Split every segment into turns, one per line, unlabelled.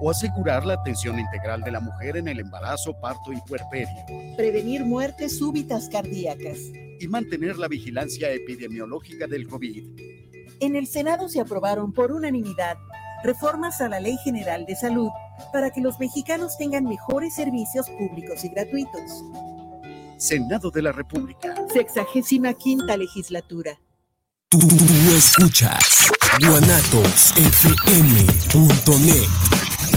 o asegurar la atención integral de la mujer en el embarazo, parto y puerperio.
Prevenir muertes súbitas cardíacas.
Y mantener la vigilancia epidemiológica del COVID.
En el Senado se aprobaron por unanimidad reformas a la Ley General de Salud para que los mexicanos tengan mejores servicios públicos y gratuitos.
Senado de la República.
Sexagésima quinta legislatura.
Tú, escuchas guanatosfm.net.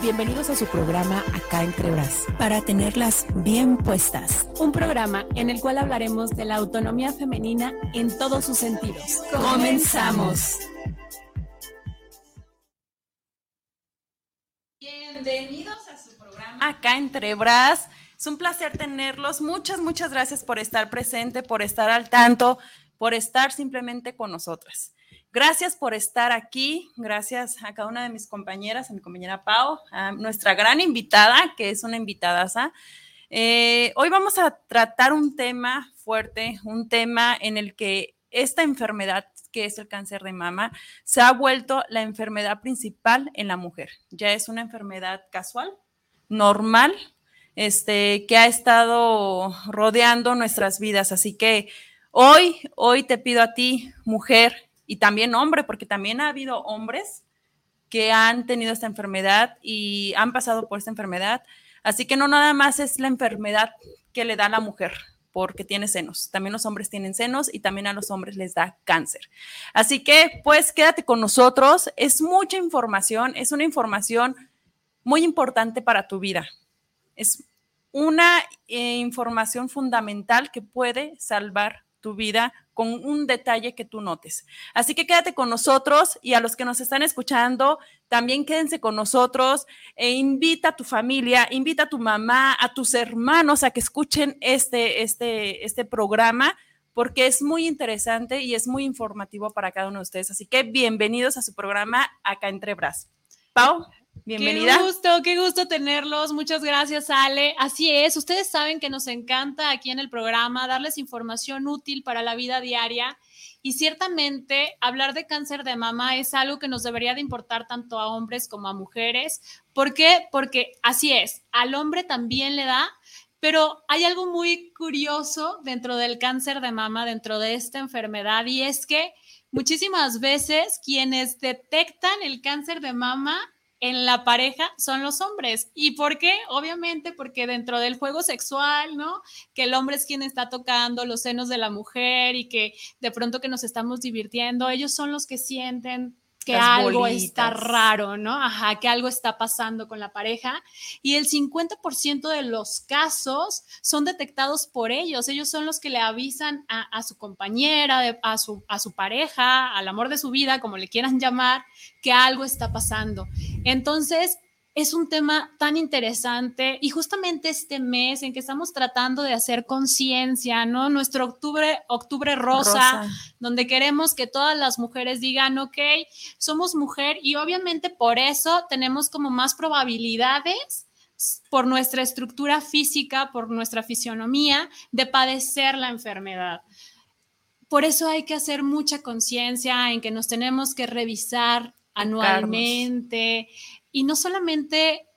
Bienvenidos a su programa Acá entre Bras, para tenerlas bien puestas. Un programa en el cual hablaremos de la autonomía femenina en todos sus sentidos. Comenzamos.
Bienvenidos a su programa Acá entre Bras. Es un placer tenerlos. Muchas, muchas gracias por estar presente, por estar al tanto, por estar simplemente con nosotras. Gracias por estar aquí, gracias a cada una de mis compañeras, a mi compañera Pau, a nuestra gran invitada, que es una invitada. Eh, hoy vamos a tratar un tema fuerte, un tema en el que esta enfermedad que es el cáncer de mama, se ha vuelto la enfermedad principal en la mujer. Ya es una enfermedad casual, normal, este, que ha estado rodeando nuestras vidas. Así que hoy, hoy te pido a ti, mujer, y también hombre, porque también ha habido hombres que han tenido esta enfermedad y han pasado por esta enfermedad. Así que no nada más es la enfermedad que le da la mujer porque tiene senos. También los hombres tienen senos y también a los hombres les da cáncer. Así que pues quédate con nosotros. Es mucha información, es una información muy importante para tu vida. Es una eh, información fundamental que puede salvar tu vida con un detalle que tú notes. Así que quédate con nosotros y a los que nos están escuchando, también quédense con nosotros e invita a tu familia, invita a tu mamá, a tus hermanos a que escuchen este, este, este programa porque es muy interesante y es muy informativo para cada uno de ustedes. Así que bienvenidos a su programa acá entre Bras. Pau. Bienvenida.
Qué gusto, qué gusto tenerlos. Muchas gracias, Ale. Así es, ustedes saben que nos encanta aquí en el programa darles información útil para la vida diaria y ciertamente hablar de cáncer de mama es algo que nos debería de importar tanto a hombres como a mujeres. ¿Por qué? Porque así es, al hombre también le da, pero hay algo muy curioso dentro del cáncer de mama, dentro de esta enfermedad, y es que muchísimas veces quienes detectan el cáncer de mama en la pareja son los hombres. ¿Y por qué? Obviamente porque dentro del juego sexual, ¿no? Que el hombre es quien está tocando los senos de la mujer y que de pronto que nos estamos divirtiendo, ellos son los que sienten que algo está raro, ¿no? Ajá, que algo está pasando con la pareja. Y el 50% de los casos son detectados por ellos. Ellos son los que le avisan a, su compañera, a, su, a su pareja, al amor de su vida, como le quieran llamar, que algo está pasando. Entonces, es un tema tan interesante y justamente este mes en que estamos tratando de hacer conciencia, ¿no? Nuestro octubre, octubre rosa, donde queremos que todas las mujeres digan, ok, somos mujer y obviamente por eso tenemos como más probabilidades por nuestra estructura física, por nuestra fisionomía, de padecer la enfermedad. Por eso hay que hacer mucha conciencia en que nos tenemos que revisar anualmente, y no solamente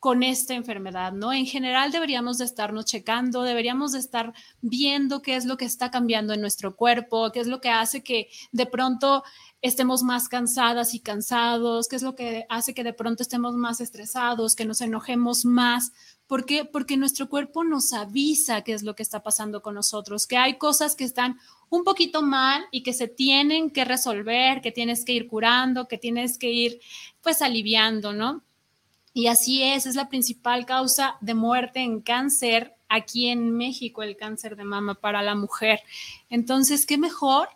con esta enfermedad, ¿no? En general deberíamos de estarnos checando, deberíamos de estar viendo qué es lo que está cambiando en nuestro cuerpo, qué es lo que hace que de pronto estemos más cansadas y cansados, qué es lo que hace que de pronto estemos más estresados, que nos enojemos más. ¿Por qué? Porque nuestro cuerpo nos avisa qué es lo que está pasando con nosotros, que hay cosas que están un poquito mal y que se tienen que resolver, que tienes que ir curando, que tienes que ir pues aliviando, ¿no? Y así es, es la principal causa de muerte en cáncer aquí en México, el cáncer de mama para la mujer. Entonces, ¿qué mejor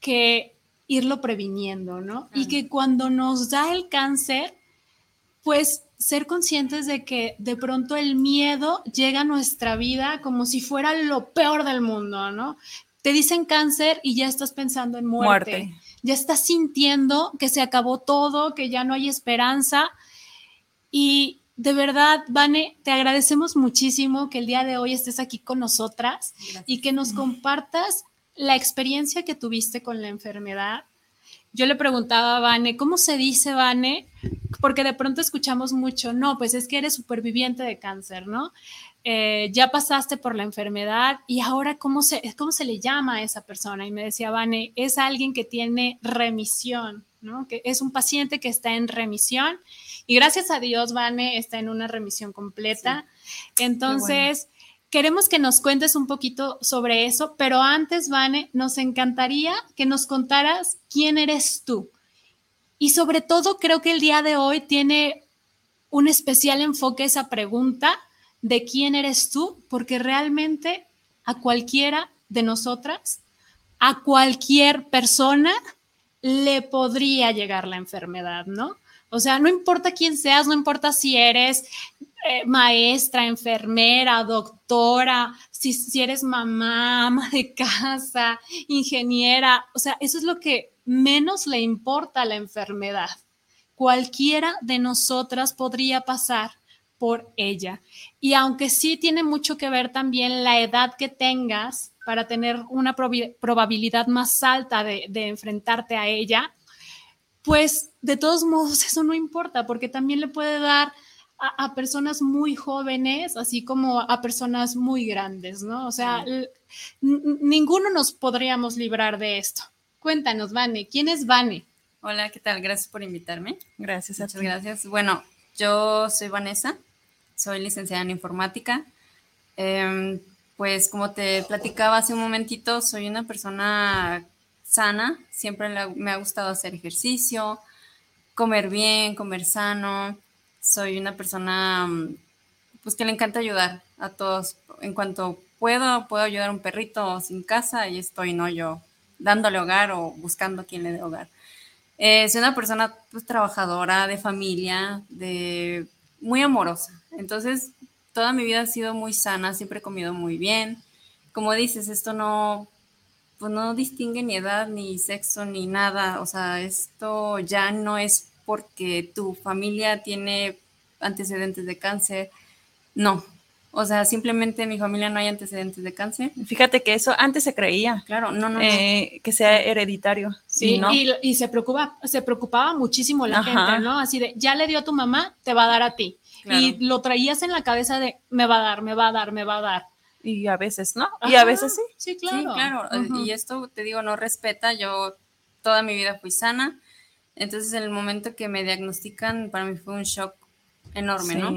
que irlo previniendo, ¿no? Y que cuando nos da el cáncer, pues ser conscientes de que de pronto el miedo llega a nuestra vida como si fuera lo peor del mundo, ¿no? te dicen cáncer y ya estás pensando en muerte. Ya estás sintiendo que se acabó todo, que ya no hay esperanza. Y de verdad, Vane, te agradecemos muchísimo que el día de hoy estés aquí con nosotras y que nos compartas la experiencia que tuviste con la enfermedad. Yo le preguntaba a Vane, ¿cómo se dice, Vane? Porque de pronto escuchamos mucho, no, pues es que eres superviviente de cáncer, ¿no? Eh, ya pasaste por la enfermedad y ahora ¿cómo se, cómo se le llama a esa persona? Y me decía, Vane, es alguien que tiene remisión, ¿no? Que es un paciente que está en remisión y gracias a Dios, Vane está en una remisión completa. Entonces, queremos que nos cuentes un poquito sobre eso, pero antes, Vane, nos encantaría que nos contaras quién eres tú. Y sobre todo, creo que el día de hoy tiene un especial enfoque esa pregunta de quién eres tú, porque realmente a cualquiera de nosotras, a cualquier persona, le podría llegar la enfermedad, ¿no? O sea, no importa quién seas, no importa si eres eh, maestra, enfermera, doctora, si, si eres mamá, ama de casa, ingeniera, o sea, eso es lo que menos le importa a la enfermedad. Cualquiera de nosotras podría pasar por ella. Y aunque sí tiene mucho que ver también la edad que tengas para tener una probabilidad más alta de, de enfrentarte a ella, pues de todos modos eso no importa porque también le puede dar a, personas muy jóvenes, así como a personas muy grandes, ¿no? O sea, ninguno nos podríamos librar de esto. Cuéntanos, Vane, ¿quién es Vane?
Hola, ¿qué tal? Gracias por invitarme.
Gracias.
Muchas gracias. Bueno, yo soy Vanessa, soy licenciada en informática. Em, pues como te platicaba hace un momentito, soy una persona sana, siempre me ha gustado hacer ejercicio, comer bien, comer sano. Soy una persona mm, pues que le encanta ayudar a todos. En cuanto puedo, puedo ayudar a un perrito sin casa y estoy, ¿no? Yo dándole hogar o buscando a quien le dé hogar. Eh, soy una persona pues, trabajadora, de familia, de muy amorosa. Entonces, toda mi vida ha sido muy sana, siempre he comido muy bien. Como dices, esto no, pues no distingue ni edad, ni sexo, ni nada. O sea, esto ya no es porque tu familia tiene antecedentes de cáncer. No. O sea, simplemente en mi familia no hay antecedentes de cáncer.
Fíjate que eso antes se creía.
Claro, no, no.
Eh, que sea hereditario.
Sí, y, se, preocupa, se preocupaba muchísimo la gente, ¿no? Así de, ya le dio a tu mamá, te va a dar a ti. Y lo traías en la cabeza de, me va a dar, me va a dar, me va a dar
y a veces no, y a veces sí.
Sí, claro. claro. Y esto, te digo, no respeta, yo toda mi vida fui sana, entonces en el momento que me diagnostican, para mí fue un shock enorme, ¿no?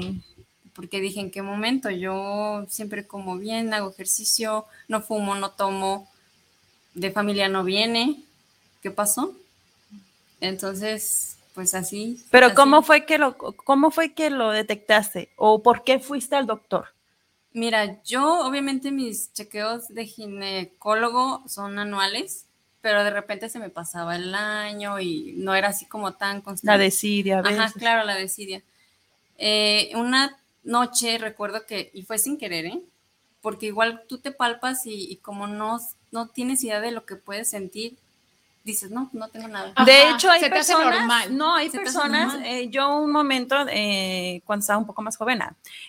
Porque dije, ¿en qué momento? Yo siempre como bien, hago ejercicio, no fumo, no tomo, de familia no viene, ¿qué pasó? Entonces, pues así.
Pero ¿cómo fue que lo cómo fue que lo detectaste o por qué fuiste al doctor?
Mira, yo obviamente mis chequeos de ginecólogo son anuales, pero de repente se me pasaba el año y no era así como tan constante.
La desidia, a
Ajá, claro, la desidia. Eh, una noche recuerdo que, y fue sin querer, ¿eh? Porque igual tú te palpas y, y como no, no tienes idea de lo que puedes sentir, dices, no, no tengo nada.
de hecho, hay personas, no, hay personas, eh, yo un momento, eh, cuando estaba un poco más joven,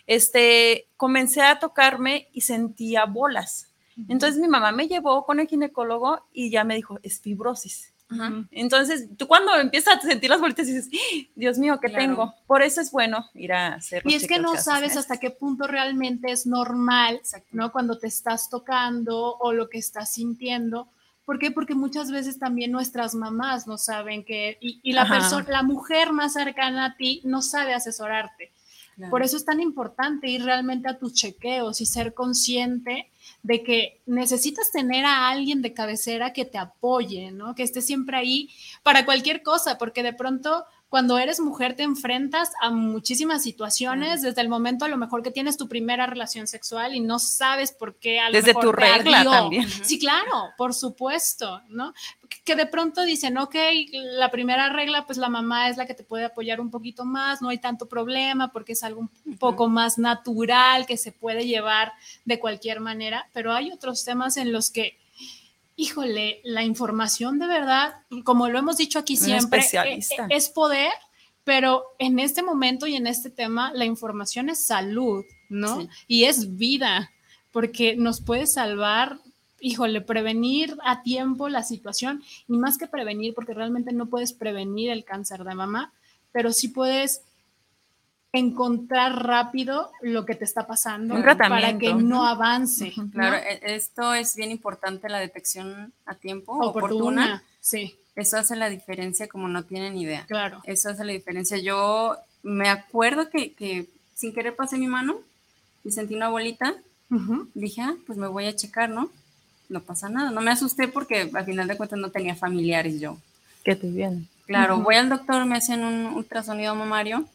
este, comencé a tocarme y sentía bolas. Entonces mi mamá me llevó con el ginecólogo y ya me dijo, es fibrosis. Entonces, tú cuando empiezas a sentir las bolitas dices, ¡Ah! Dios mío, ¿qué tengo? Por eso es bueno ir a hacer.
Y es que no sabes hasta qué punto realmente es normal, ¿no? Cuando te estás tocando o lo que estás sintiendo, ¿Por qué? Porque muchas veces también nuestras mamás no saben que, y, la persona, la mujer más cercana a ti no sabe asesorarte. Por eso es tan importante ir realmente a tus chequeos y ser consciente de que necesitas tener a alguien de cabecera que te apoye, ¿no? Que esté siempre ahí para cualquier cosa, porque de pronto cuando eres mujer te enfrentas a muchísimas situaciones, desde el momento a lo mejor que tienes tu primera relación sexual y no sabes por qué. A
desde tu regla también.
Sí, claro, por supuesto, ¿no? Que de pronto dicen, ok, la primera regla, pues la mamá es la que te puede apoyar un poquito más, no hay tanto problema porque es algo un poco más natural que se puede llevar de cualquier manera, pero hay otros temas en los que híjole, la información de verdad, como lo hemos dicho aquí siempre, eh, eh, es poder, pero en este momento y en este tema, la información es salud, ¿no? Y es vida, porque nos puede salvar, híjole, prevenir a tiempo la situación, y más que prevenir, porque realmente no puedes prevenir el cáncer de mama, pero sí puedes encontrar rápido lo que te está pasando para que no avance.
Claro, e, esto es bien importante, la detección a tiempo, oportuna.
Sí.
Eso hace la diferencia como no tienen idea.
Claro.
Eso hace la diferencia. Yo me acuerdo que, sin querer pasé mi mano y sentí una bolita. Dije, ah, pues me voy a checar, ¿no? No pasa nada. No me asusté porque al final de cuentas no tenía familiares yo.
Que te vienen.
Claro, voy al doctor, me hacen un ultrasonido mamario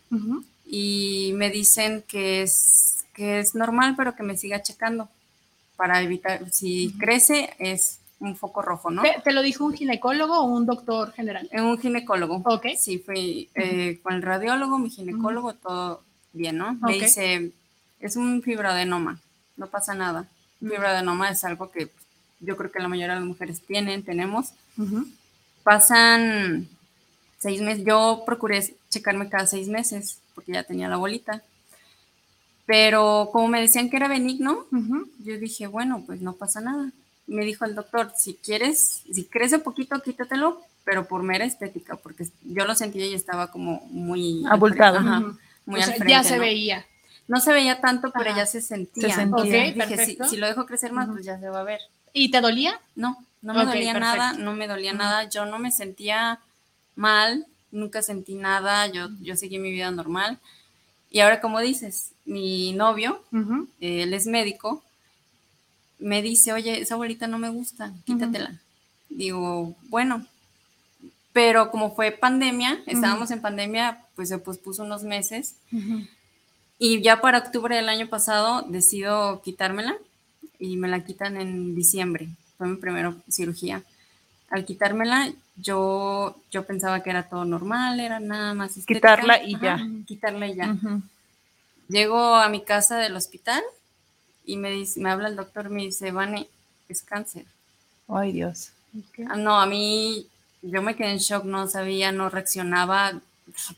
y me dicen que es, que es normal, pero que me siga checando para evitar, si crece, es un foco rojo, ¿no?
¿Te, lo dijo un ginecólogo o un doctor general?
Un ginecólogo.
Ok.
Sí, fui eh, con el radiólogo, mi ginecólogo, todo bien, ¿no? Me dice, es un fibroadenoma, no pasa nada. Un fibroadenoma es algo que yo creo que la mayoría de las mujeres tienen, tenemos. Pasan seis meses, yo procuré checarme cada seis meses porque ya tenía la bolita. Pero como me decían que era benigno, yo dije, bueno, pues no pasa nada. Me dijo el doctor, si quieres, si crece poquito, quítatelo, pero por mera estética, porque yo lo sentía y estaba como muy
abultado.
muy ya se veía.
No se veía tanto, pero ya se sentía.
Se sentía.
dije, si, lo dejo crecer más, pues ya se va a ver.
¿Y te dolía?
No, no me dolía nada, no me dolía nada. Yo no me sentía mal, nunca sentí nada, yo, yo seguí mi vida normal. Y ahora, como dices, mi novio, él es médico, me dice, oye, esa bolita no me gusta, quítatela. Digo, bueno, pero como fue pandemia, estábamos en pandemia, pues se pospuso unos meses. Y ya para octubre del año pasado decido quitármela y me la quitan en diciembre. Fue mi primera cirugía. Al quitármela, yo, yo pensaba que era todo normal, era nada más
Quitarla y ya.
quitarla y ya. Llego a mi casa del hospital y me, dice, me habla el doctor, me dice, Vane, es cáncer.
Ay, Dios.
Ah, no, a mí, yo me quedé en shock, no sabía, no reaccionaba.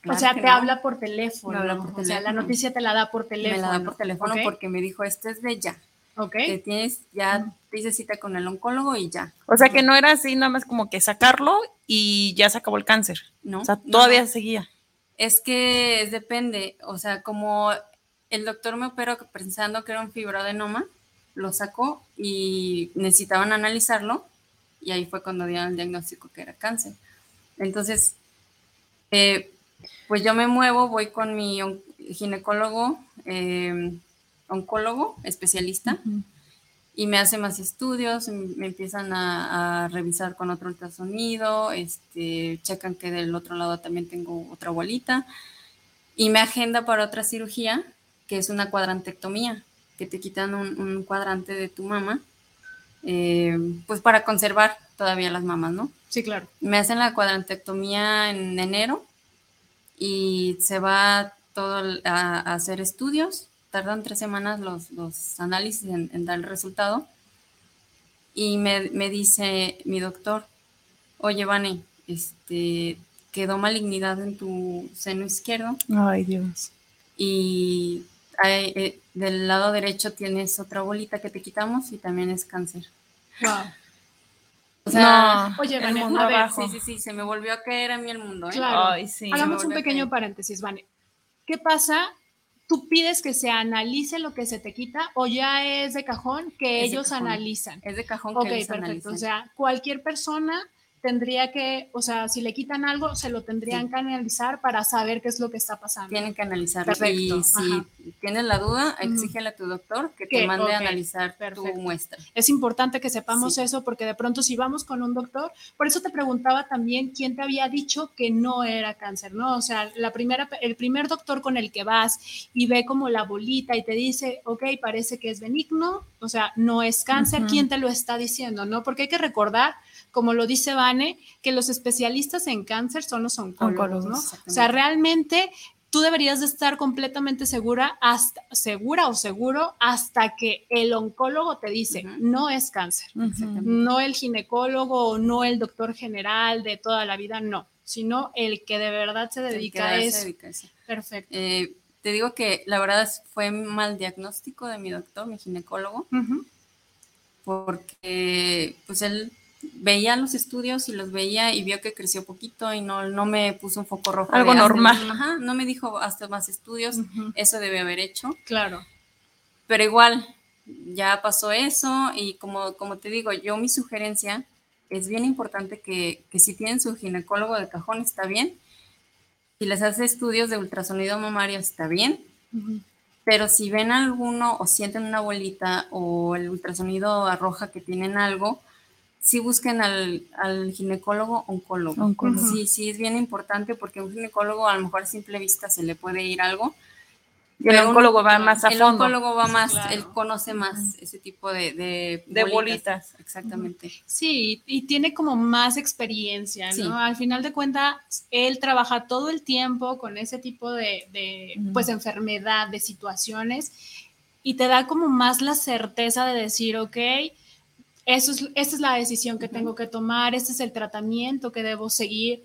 o sea, te habla por teléfono. habla por teléfono. O sea, la noticia te la da por teléfono.
Me la da por teléfono porque me dijo, esto es de ya.
Ok.
Que tienes, ya te hice cita con el oncólogo y ya.
O sea que no era así nada más como que sacarlo y ya se acabó el cáncer. No. O sea, todavía seguía.
Es que depende, o sea, como el doctor me operó pensando que era un fibroadenoma, lo sacó y necesitaban analizarlo y ahí fue cuando dieron el diagnóstico que era cáncer. Entonces, eh, pues yo me muevo, voy con mi ginecólogo, eh, oncólogo, especialista, y me hace más estudios, me empiezan a, revisar con otro ultrasonido, este, checan que del otro lado también tengo otra bolita, y me agenda para otra cirugía, que es una cuadrantectomía, que te quitan un, cuadrante de tu mama, eh, pues para conservar todavía las mamas, ¿no?
Sí, claro.
Me hacen la cuadrantectomía en enero y se va todo a hacer estudios tardan tres semanas los, los análisis en, dar el resultado. Y me, dice mi doctor, oye, Vane, este, quedó malignidad en tu seno izquierdo.
Ay, Dios.
Y eh, del lado derecho tienes otra bolita que te quitamos y también es cáncer.
Wow.
O sea,
oye,
Vane, a ver, sí, sí, sí, se me volvió a caer a mí el mundo. ¿eh?
Claro. Hagamos un pequeño paréntesis, Vane. ¿Qué pasa tú pides que se analice lo que se te quita o ya es de cajón que ellos analizan.
Es de cajón
que ellos perfecto. O sea, cualquier persona tendría que, o sea, si le quitan algo, se lo tendrían que analizar para saber qué es lo que está pasando.
Tienen que analizar. Y si tienes la duda, exígele a tu doctor que te mande a analizar tu muestra.
Es importante que sepamos eso porque de pronto si vamos con un doctor, por eso te preguntaba también quién te había dicho que no era cáncer, ¿no? O sea, la primera, el primer doctor con el que vas y ve como la bolita y te dice, ok, parece que es benigno, o sea, no es cáncer, ¿quién te lo está diciendo, no? Porque hay que recordar como lo dice Vane, que los especialistas en cáncer son los oncólogos, ¿no? O sea, realmente tú deberías de estar completamente segura, hasta, segura o seguro hasta que el oncólogo te dice, no es cáncer, no el ginecólogo o no el doctor general de toda la vida, no, sino el que de verdad se dedica a eso. Perfecto.
Eh, te digo que la verdad fue mal diagnóstico de mi doctor, mi ginecólogo, porque pues él veía los estudios y los veía y vio que creció poquito y no, no me puso un foco rojo.
Algo normal.
Ajá, no me dijo hasta más estudios, eso debe haber hecho.
Claro.
Pero igual, ya pasó eso y como, como te digo, yo mi sugerencia es bien importante que, que si tienen su ginecólogo de cajón está bien, si les hace estudios de ultrasonido mamario está bien, pero si ven alguno o sienten una bolita o el ultrasonido arroja que tienen algo, sí busquen al, al ginecólogo oncólogo. Sí, sí, es bien importante porque un ginecólogo a lo mejor a simple vista se le puede ir algo.
Y el oncólogo va más a
fondo. El oncólogo va más, él conoce más ese tipo de,
de, bolitas.
Exactamente.
Sí, y tiene como más experiencia, ¿no? Al final de cuentas, él trabaja todo el tiempo con ese tipo de, de pues, enfermedad, de situaciones, y te da como más la certeza de decir, ok, eso es, esta es la decisión que tengo que tomar, este es el tratamiento que debo seguir.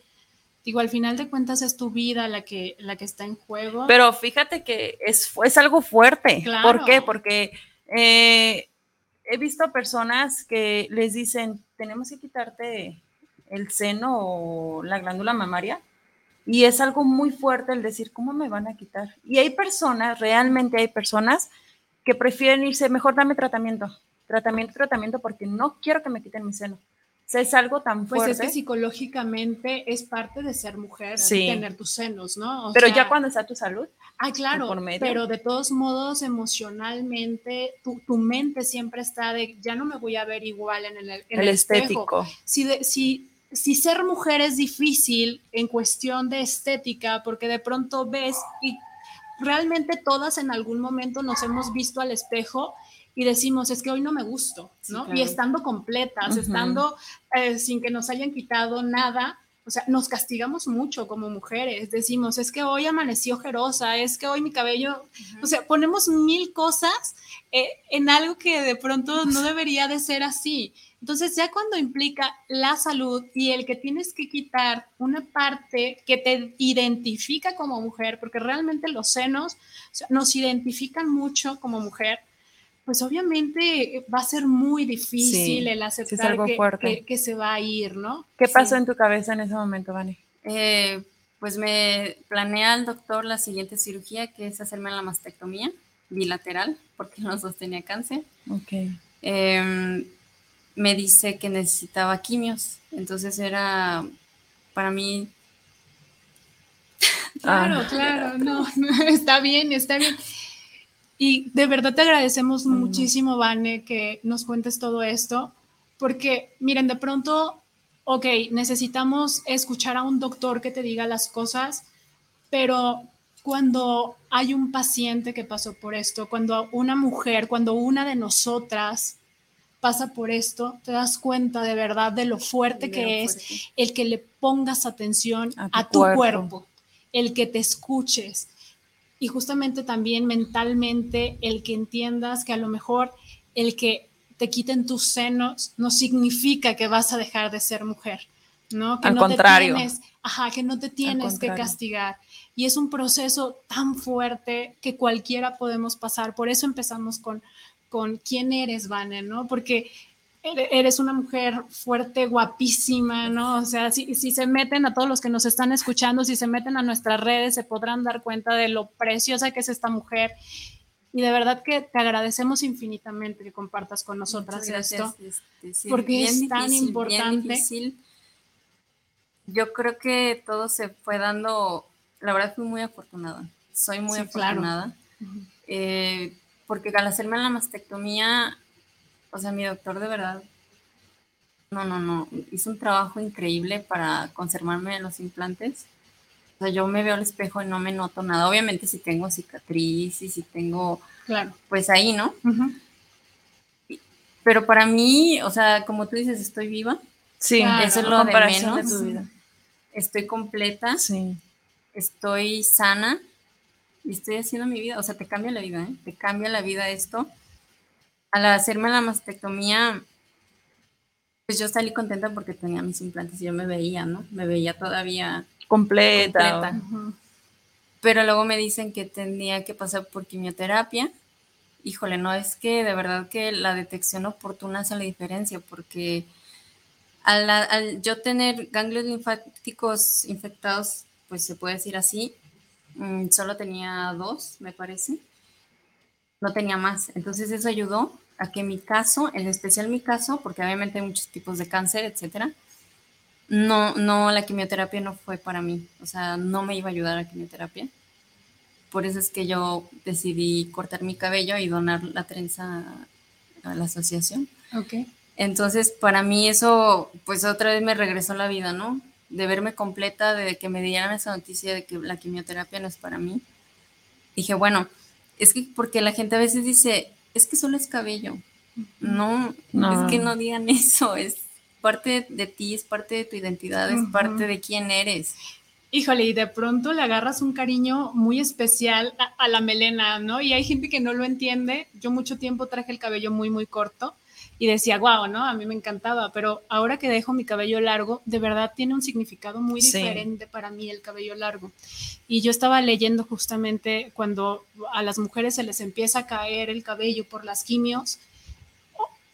Digo, al final de cuentas es tu vida la que, la que está en juego.
Pero fíjate que es, es algo fuerte. ¿Por qué? Porque eh, he visto personas que les dicen, tenemos que quitarte el seno o la glándula mamaria. Y es algo muy fuerte el decir, ¿cómo me van a quitar? Y hay personas, realmente hay personas que prefieren irse, mejor dame tratamiento tratamiento, tratamiento, porque no quiero que me quiten mi seno. O sea, es algo tan fuerte.
Pues es que psicológicamente es parte de ser mujer, tener tus senos, ¿no?
pero ya cuando está tu salud.
Ah, claro, pero de todos modos, emocionalmente, tu, tu, mente siempre está de, ya no me voy a ver igual en el, en el, estético. Si, si, si ser mujer es difícil en cuestión de estética, porque de pronto ves y realmente todas en algún momento nos hemos visto al espejo y decimos, es que hoy no me gusto, ¿no? Y estando completas, estando eh, sin que nos hayan quitado nada, o sea, nos castigamos mucho como mujeres. Decimos, es que hoy amanecí ojerosa, es que hoy mi cabello, o sea, ponemos mil cosas eh, en algo que de pronto no debería de ser así. Entonces, ya cuando implica la salud y el que tienes que quitar una parte que te identifica como mujer, porque realmente los senos nos identifican mucho como mujer, pues obviamente va a ser muy difícil el aceptar que, se va a ir, ¿no?
¿Qué pasó en tu cabeza en ese momento, Vani?
Eh, pues me planea el doctor la siguiente cirugía, que es hacerme la mastectomía bilateral, porque los dos tenía cáncer.
Ok.
Em, me dice que necesitaba quimios, entonces era para mí...
Claro, ah. claro, no, está bien, está bien. Y de verdad te agradecemos muchísimo, Vane, que nos cuentes todo esto, porque miren, de pronto, ok, necesitamos escuchar a un doctor que te diga las cosas, pero cuando hay un paciente que pasó por esto, cuando una mujer, cuando una de nosotras pasa por esto, te das cuenta de verdad de lo fuerte que es el que le pongas atención a tu, cuerpo, el que te escuches, y justamente también mentalmente el que entiendas que a lo mejor el que te quiten tus senos no significa que vas a dejar de ser mujer, ¿no? Que
Al
no
contrario.
Te tienes, ajá, que no te tienes que castigar. Y es un proceso tan fuerte que cualquiera podemos pasar. Por eso empezamos con, con quién eres, Vane, ¿no? Porque eres una mujer fuerte, guapísima, ¿no? O sea, si, si, se meten a todos los que nos están escuchando, si se meten a nuestras redes, se podrán dar cuenta de lo preciosa que es esta mujer. Y de verdad que te agradecemos infinitamente que compartas con nosotras esto, este, porque es tan importante.
Yo creo que todo se fue dando, la verdad fui muy afortunada, soy muy afortunada, eh, porque al hacerme la mastectomía o sea, mi doctor de verdad, no, no, no, hizo un trabajo increíble para conservarme los implantes. O sea, yo me veo al espejo y no me noto nada. Obviamente si tengo cicatriz y si tengo,
claro.
pues ahí, ¿no? Pero para mí, o sea, como tú dices, estoy viva.
Sí,
eso es lo de menos. De tu vida. Estoy completa.
Sí.
Estoy sana y estoy haciendo mi vida, o sea, te cambia la vida, ¿eh? Te cambia la vida esto. Al hacerme la mastectomía, pues yo salí contenta porque tenía mis implantes y yo me veía, ¿no? Me veía todavía
completa.
completa. Pero luego me dicen que tenía que pasar por quimioterapia. Híjole, no, es que de verdad que la detección oportuna hace la diferencia porque al, al yo tener ganglios linfáticos infectados, pues se puede decir así, mm, solo tenía dos, me parece. No tenía más. Entonces eso ayudó a que mi caso, en especial mi caso, porque obviamente hay muchos tipos de cáncer, etcétera, no, no, la quimioterapia no fue para mí, o sea, no me iba a ayudar a la quimioterapia. Por eso es que yo decidí cortar mi cabello y donar la trenza a la asociación.
Ok.
Entonces, para mí eso, pues otra vez me regresó a la vida, ¿no? De verme completa, de que me dieran esa noticia de que la quimioterapia no es para mí. Dije, bueno, es que porque la gente a veces dice, es que solo es cabello. No,
No.
es que no digan eso, es parte de ti, es parte de tu identidad, es parte de quién eres.
Híjole, y de pronto le agarras un cariño muy especial a, a la melena, ¿no? Y hay gente que no lo entiende. Yo mucho tiempo traje el cabello muy, muy corto y decía, wow, ¿no? A mí me encantaba, pero ahora que dejo mi cabello largo, de verdad tiene un significado muy
Sí.
diferente para mí el cabello largo. Y yo estaba leyendo justamente cuando a las mujeres se les empieza a caer el cabello por las quimios,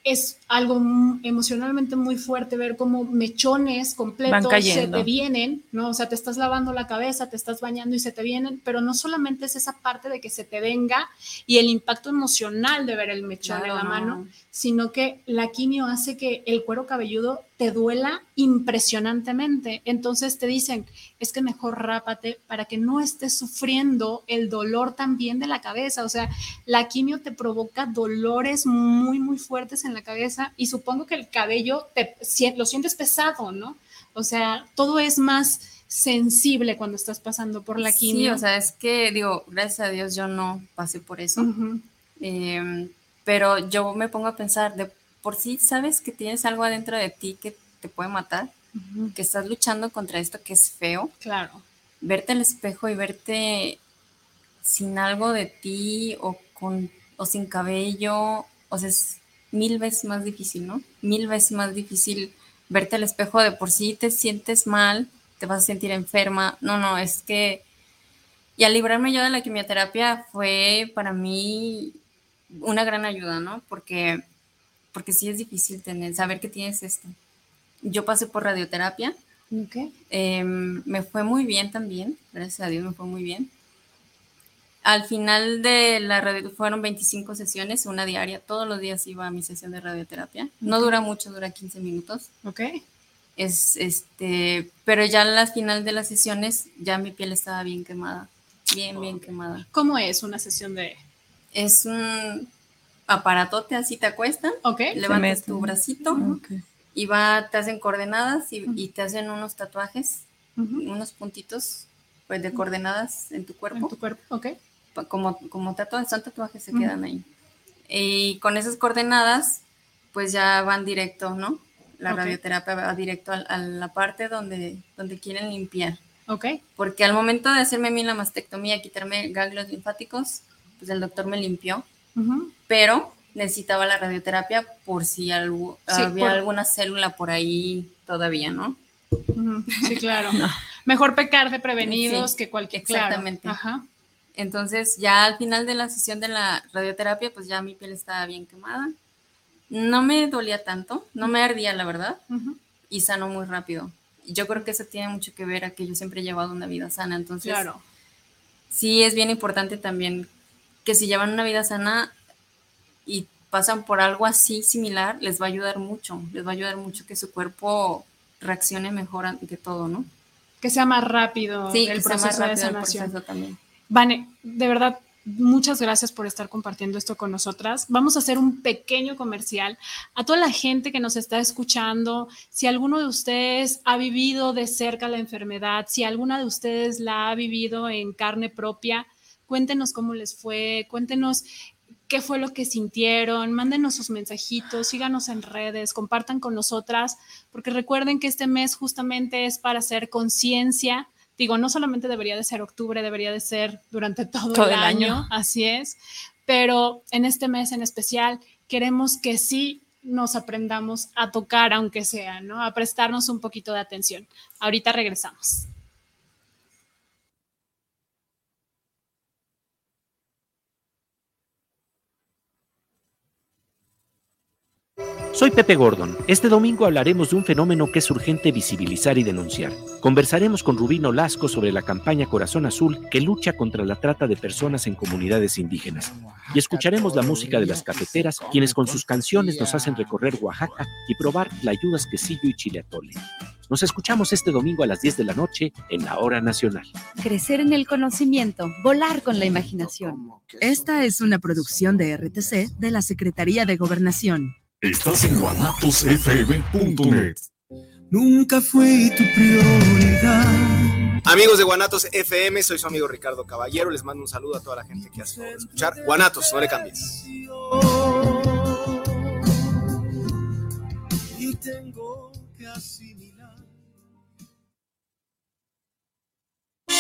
es algo emocionalmente muy fuerte ver cómo mechones completos se te vienen, ¿no? O sea, te estás lavando la cabeza, te estás bañando y se te vienen, pero no solamente es esa parte de que se te venga y el impacto emocional de ver el mechón
Claro,
en la
no.
mano, sino que la quimio hace que el cuero cabelludo te duela impresionantemente. Entonces te dicen, es que mejor rápate para que no estés sufriendo el dolor también de la cabeza. O sea, la quimio te provoca dolores muy, muy fuertes en la cabeza y supongo que el cabello te, lo sientes pesado, ¿no? O sea, todo es más sensible cuando estás pasando por la
Sí,
quimio.
o sea, es que digo, gracias a Dios yo no pasé por eso. Em, pero yo me pongo a pensar, de por sí sabes que tienes algo adentro de ti que te puede matar, que estás luchando contra esto que es feo,
Claro.
verte al espejo y verte sin algo de ti o, con, o sin cabello, o sea, es mil veces más difícil, ¿no? Mil veces más difícil verte al espejo de por sí te sientes mal, te vas a sentir enferma. No, no, es que... Y al librarme yo de la quimioterapia fue para mí una gran ayuda, ¿no? Porque, porque sí es difícil tener, saber que tienes esto. Yo pasé por radioterapia,
Ok.
eh, me fue muy bien también, gracias a Dios me fue muy bien. Al final de la radio fueron 25 sesiones, una diaria, todos los días iba a mi sesión de radioterapia. No dura mucho, dura 15 minutos.
Ok.
Es, este, pero ya al final de las sesiones ya mi piel estaba bien quemada, bien, bien quemada.
¿Cómo es una sesión de...
Es un aparatote, así te acuestan,
Ok.
levantas tu bracito
Ok.
y va, te hacen coordenadas y, y te hacen unos tatuajes unos puntitos pues de coordenadas en tu
En
cuerpo,
tu cuerpo. Ok.
como, como tatuajes, son tatuajes, se quedan ahí. Y con esas coordenadas, pues ya van directo, ¿no? La radioterapia va directo al- a, la parte donde, donde quieren limpiar.
Ok.
Porque al momento de hacerme a mí la mastectomía, quitarme ganglios linfáticos, pues el doctor me limpió, Pero necesitaba la radioterapia por si algo,
Sí,
había
por-
alguna célula por ahí todavía, ¿no?
Sí, claro. Mejor pecar de prevenidos
Sí,
que cualquier claro.
exactamente.
Ajá.
Entonces, ya al final de la sesión de la radioterapia, pues ya mi piel estaba bien quemada. No me dolía tanto, no me ardía, la verdad, y sanó muy rápido. Yo creo que eso tiene mucho que ver a que yo siempre he llevado una vida sana. Entonces,
Claro.
sí es bien importante también que si llevan una vida sana y pasan por algo así similar, les va a ayudar mucho, les va a ayudar mucho que su cuerpo reaccione mejor ante todo, ¿no?
Que sea más rápido
Sí,
el proceso de
el
sanación.
proceso también.
Vane, de verdad, muchas gracias por estar compartiendo esto con nosotras. Vamos a hacer un pequeño comercial a toda la gente que nos está escuchando. Si alguno de ustedes ha vivido de cerca la enfermedad, si alguna de ustedes la ha vivido en carne propia, cuéntenos cómo les fue, cuéntenos qué fue lo que sintieron, mándenos sus mensajitos, síganos en redes, compartan con nosotras, porque recuerden que este mes justamente es para hacer conciencia Digo, no solamente debería de ser octubre, debería de ser durante todo, el, año, así es, pero en este mes en especial queremos que sí nos aprendamos a tocar, aunque sea, ¿no? A prestarnos un poquito de atención. Ahorita regresamos.
Soy Pepe Gordon. Este domingo hablaremos de un fenómeno que es urgente visibilizar y denunciar. Conversaremos con Rubino Lasco sobre la campaña Corazón Azul que lucha contra la trata de personas en comunidades indígenas. Y escucharemos la música de las cafeteras, quienes con sus canciones nos hacen recorrer Oaxaca y probar la ayudas quesillo y chile atole. Nos escuchamos este domingo a las 10 de la noche en la Hora Nacional.
Crecer en el conocimiento, volar con la imaginación.
Esta es una producción de RTC de la Secretaría de Gobernación.
Estás en guanatosfm.net.
Nunca fue tu prioridad.
Amigos de Guanatos FM, soy su amigo Ricardo Caballero. Les mando un saludo a toda la gente que hace escuchar Guanatos, no le cambies.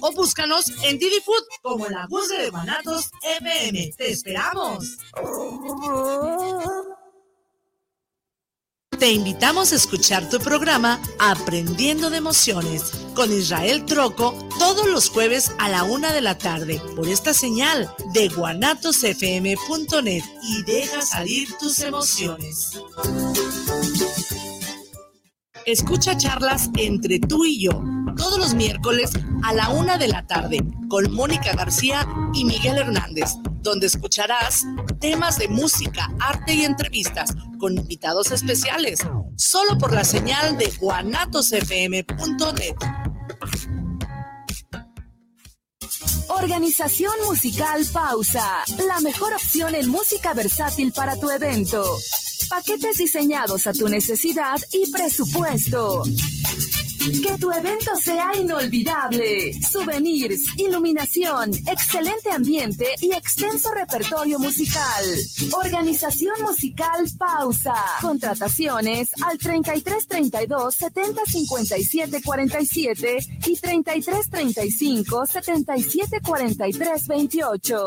o búscanos en Didi como la Guzga de Guanatos FM. ¡Te esperamos! Te invitamos a escuchar tu programa Aprendiendo de Emociones con Israel Troco todos los jueves a la una de la tarde por esta señal de guanatosfm.net y deja salir tus emociones. Escucha charlas entre tú y yo todos los miércoles a la una de la tarde con Mónica García y Miguel Hernández, donde escucharás temas de música, arte y entrevistas con invitados especiales, solo por la señal de guanatosfm.net.
Organización Musical Pausa, la mejor opción en música versátil para tu evento. Paquetes diseñados a tu necesidad y presupuesto. Que tu evento sea inolvidable. Souvenirs, iluminación, excelente ambiente y extenso repertorio musical. Organización musical Pausa. Contrataciones al 33 32 70 57 47 y 33 35 77 43 28.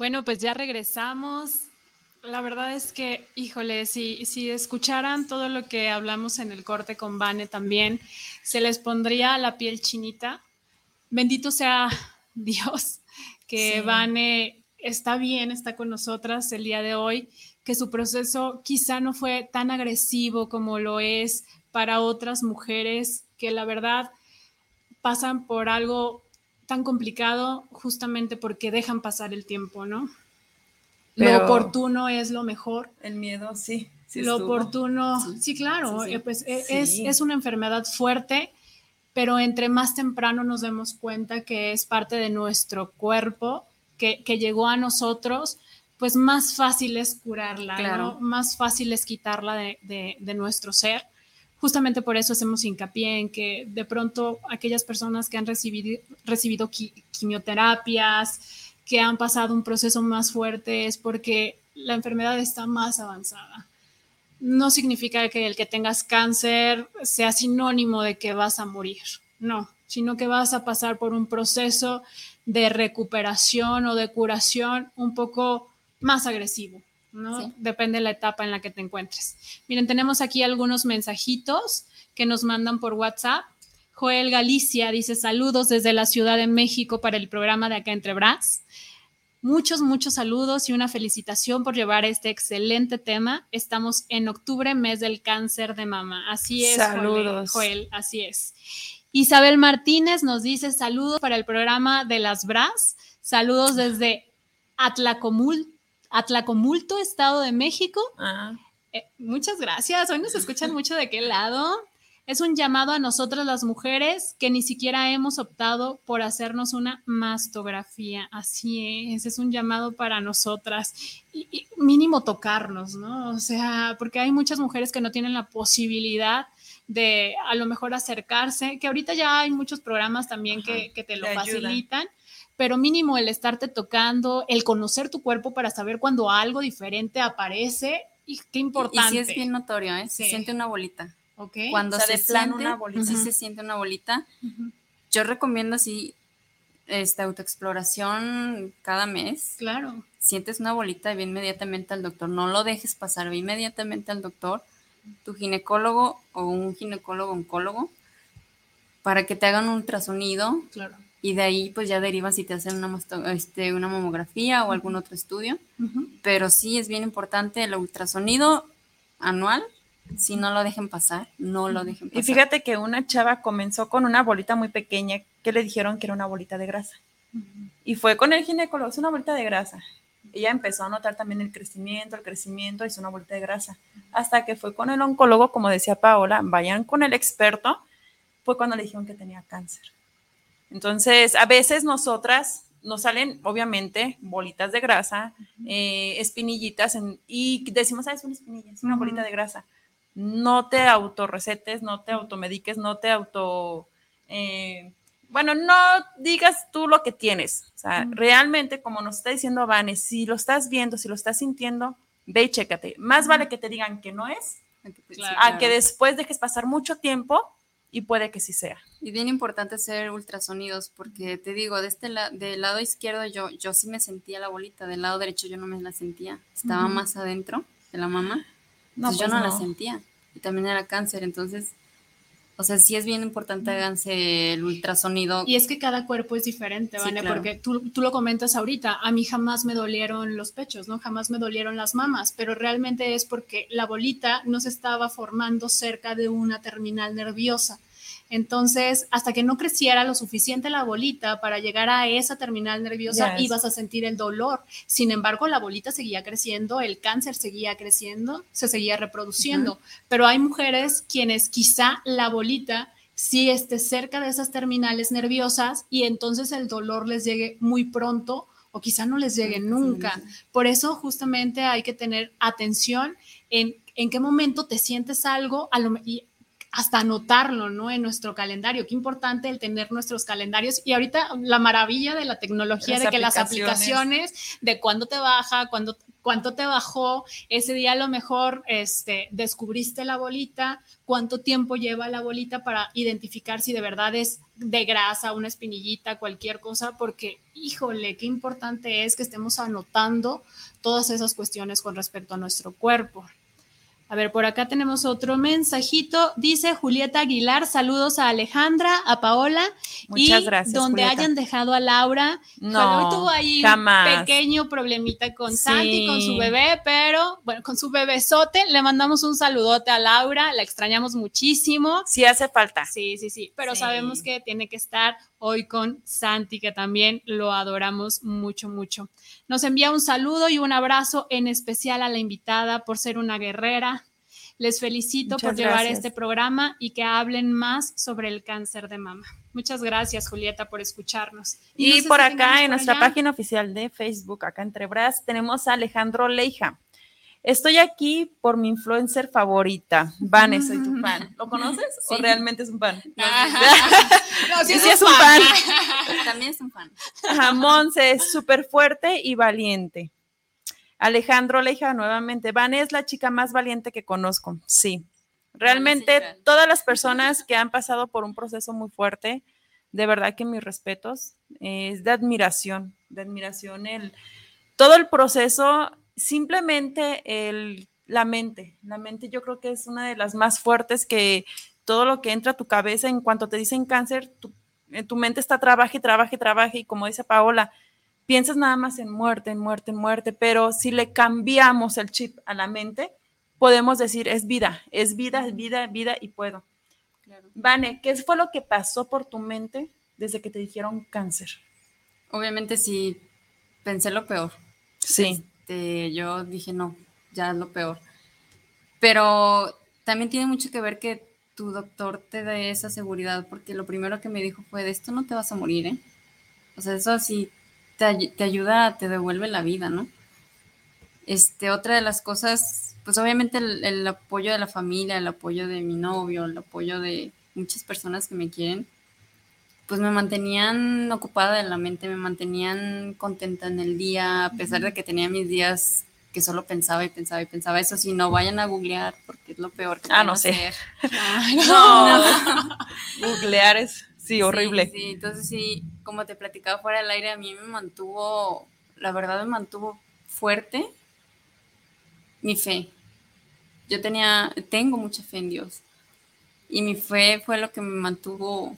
Bueno, pues ya regresamos. La verdad es que, híjole, si, si escucharan todo lo que hablamos en el corte con Vane también, se les pondría la piel chinita. Bendito sea Dios que
Sí.
Vane está bien, está con nosotras el día de hoy, que su proceso quizá no fue tan agresivo como lo es para otras mujeres que la verdad pasan por algo tan complicado justamente porque dejan pasar el tiempo, ¿no?
Pero-
Lo oportuno es lo mejor.
El miedo, sí. sí
lo
estuvo.
oportuno, sí,
Sí.
claro,
Sí,
eh, pues eh, es, es una enfermedad fuerte, pero entre más temprano nos demos cuenta que es parte de nuestro cuerpo, que, que llegó a nosotros, pues más fácil es curarla,
Claro.
¿no? Más fácil es quitarla de, de- de nuestro ser, justamente por eso hacemos hincapié en que de pronto aquellas personas que han recibido, quimioterapias, que han pasado un proceso más fuerte, es porque la enfermedad está más avanzada. No significa que el que tengas cáncer sea sinónimo de que vas a morir, no, sino que vas a pasar por un proceso de recuperación o de curación un poco más agresivo. ¿No? Depende de la etapa en la que te encuentres. Miren, tenemos aquí algunos mensajitos que nos mandan por WhatsApp. Joel Galicia dice saludos desde la Ciudad de México para el programa de acá entre Bras. Muchos, muchos saludos y una felicitación por llevar este excelente tema. Estamos en octubre, mes del cáncer de mama. Así es,
Saludos.
Joel, así es. Isabel Martínez nos dice saludos para el programa de las Bras. Saludos desde Atlacomul, Atlacomulto, Estado de México. Eh, muchas gracias. Hoy nos escuchan mucho de qué lado. Es un llamado a nosotras las mujeres que ni siquiera hemos optado por hacernos una mastografía. Así es, es un llamado para nosotras. Y, y mínimo tocarnos, ¿no? O sea, porque hay muchas mujeres que no tienen la posibilidad de a lo mejor acercarse, que ahorita ya hay muchos programas también que, que, te lo
Te
facilitan, pero mínimo el estarte tocando, el conocer tu cuerpo para saber cuando algo diferente aparece, y qué
Y
importante.
sí es bien notorio, ¿eh? Se siente una bolita.
Ok.
Cuando
O sea,
se siente,
una bolita.
sí se siente una bolita. Yo recomiendo así esta autoexploración cada mes.
Claro.
Sientes una bolita y ve inmediatamente al doctor. No lo dejes pasar, ve inmediatamente al doctor, tu ginecólogo o un ginecólogo oncólogo, para que te hagan un ultrasonido
Claro.
Y de ahí pues ya derivan si te hacen una, este, una mamografía o algún otro estudio.
Ujú.
Pero sí es bien importante el ultrasonido anual. Si no lo dejen pasar, no lo dejen pasar.
Y fíjate que una chava comenzó con una bolita muy pequeña que le dijeron que era una bolita de grasa. Y fue con el ginecólogo, es una bolita de grasa. Ella empezó a notar también el crecimiento, el crecimiento, es una bolita de grasa. Hasta que fue con el oncólogo, como decía Paola, vayan con el experto, fue cuando le dijeron que tenía cáncer. Entonces, a veces nosotras nos salen, obviamente, bolitas de grasa, eh, espinillitas, en- y decimos, ah, es una espinilla, es una bolita de grasa. No te autorrecetes, no te automediques, no te auto... eh, bueno, no digas tú lo que tienes. O sea, realmente, como nos está diciendo Vane, si lo estás viendo, si lo estás sintiendo, ve y chécate. Más vale que te digan que no es,
Claro.
a que después dejes pasar mucho tiempo y puede que sí sea.
Y bien importante hacer ultrasonidos, porque te digo, de este la- del lado izquierdo yo, yo sí me sentía la bolita, del lado derecho yo no me la sentía, estaba más adentro de la mama,
No,
yo
pues
no,
no.
la sentía, y también era cáncer, entonces, o sea, sí es bien importante háganse el ultrasonido.
Y es que cada cuerpo es diferente,
Sí,
¿vale?
claro.
Porque tú, tú lo comentas ahorita, a mí jamás me dolieron los pechos, ¿no? Jamás me dolieron las mamas, pero realmente es porque la bolita no se estaba formando cerca de una terminal nerviosa. Entonces, hasta que no creciera lo suficiente la bolita para llegar a esa terminal nerviosa,
Yes.
ibas a sentir el dolor. Sin embargo, la bolita seguía creciendo, el cáncer seguía creciendo, se seguía reproduciendo. Pero hay mujeres quienes quizá la bolita sí esté cerca de esas terminales nerviosas y entonces el dolor les llegue muy pronto o quizá no les llegue nunca. Por eso justamente hay que tener atención en en qué momento te sientes algo a lo, y hasta anotarlo, ¿no? En nuestro calendario. Qué importante el tener nuestros calendarios. Y ahorita la maravilla de la tecnología,
Las
de que las
aplicaciones.
aplicaciones, de cuándo te baja, cuándo, cuánto te bajó, ese día a lo mejor este, descubriste la bolita, cuánto tiempo lleva la bolita para identificar si de verdad es de grasa, una espinillita, cualquier cosa, porque híjole, qué importante es que estemos anotando todas esas cuestiones con respecto a nuestro cuerpo. A ver, por acá tenemos otro mensajito. Dice Julieta Aguilar, saludos a Alejandra, a Paola.
Muchas
y
gracias,
Donde
Julieta.
hayan dejado a Laura.
No,
Hoy tuvo ahí
jamás.
un pequeño problemita con
Sí.
Santi, con su bebé, pero bueno, con su bebesote. Le mandamos un saludote a Laura, la extrañamos muchísimo.
Sí hace falta.
Sí, sí, sí, pero
Sí.
sabemos que tiene que estar hoy con Santi, que también lo adoramos mucho, mucho. Nos envía un saludo y un abrazo en especial a la invitada por ser una guerrera. Les felicito
Muchas
por llevar este programa y que hablen más sobre el cáncer de mama. Muchas gracias, Julieta, por escucharnos.
Y,
no sé si
por acá, en
por
nuestra página oficial de Facebook, acá entre Bras, tenemos a Alejandro Leija. Estoy aquí por mi influencer favorita. Vane, soy tu fan. ¿Lo conoces o realmente es un fan?
No, sí,
Sí,
es un fan.
fan.
También es un fan.
Ajá, Monse es súper fuerte y valiente. Alejandro Leija, nuevamente. Vane es la chica más valiente que conozco. Sí. Realmente todas las personas que han pasado por un proceso muy fuerte, de verdad que mis respetos, eh, es de admiración, de admiración el todo el proceso, simplemente el, la mente, la mente yo creo que es una de las más fuertes que todo lo que entra a tu cabeza en cuanto te dicen cáncer, tu, eh, tu mente está trabaje, trabaje, trabaje y como dice Paola, piensas nada más en muerte, en muerte, en muerte, pero si le cambiamos el chip a la mente, podemos decir es vida, es vida, es vida, vida y puedo. Vane, ¿qué fue lo que pasó por tu mente desde que te dijeron cáncer?
Obviamente sí pensé lo peor.
Sí.
Este, yo dije, no, ya es lo peor. Pero también tiene mucho que ver que tu doctor te dé esa seguridad, porque lo primero que me dijo fue, de esto no te vas a morir, ¿eh? O sea, eso sí te, te ayuda, te devuelve la vida, ¿no? Este, otra de las cosas, pues obviamente el apoyo de la familia, el apoyo de mi novio, el apoyo de muchas personas que me quieren, pues me mantenían ocupada en la mente, me mantenían contenta en el día, a pesar de que tenía mis días que solo pensaba y pensaba y pensaba. Eso sí, no vayan a googlear porque es lo peor que
Ah, no sé.
hacer.
No. Googlear es, sí, horrible.
Sí, sí, entonces sí, como te platicaba fuera del aire, a mí me mantuvo, la verdad me mantuvo fuerte mi fe. Yo tenía, tengo mucha fe en Dios. Y mi fe fue lo que me mantuvo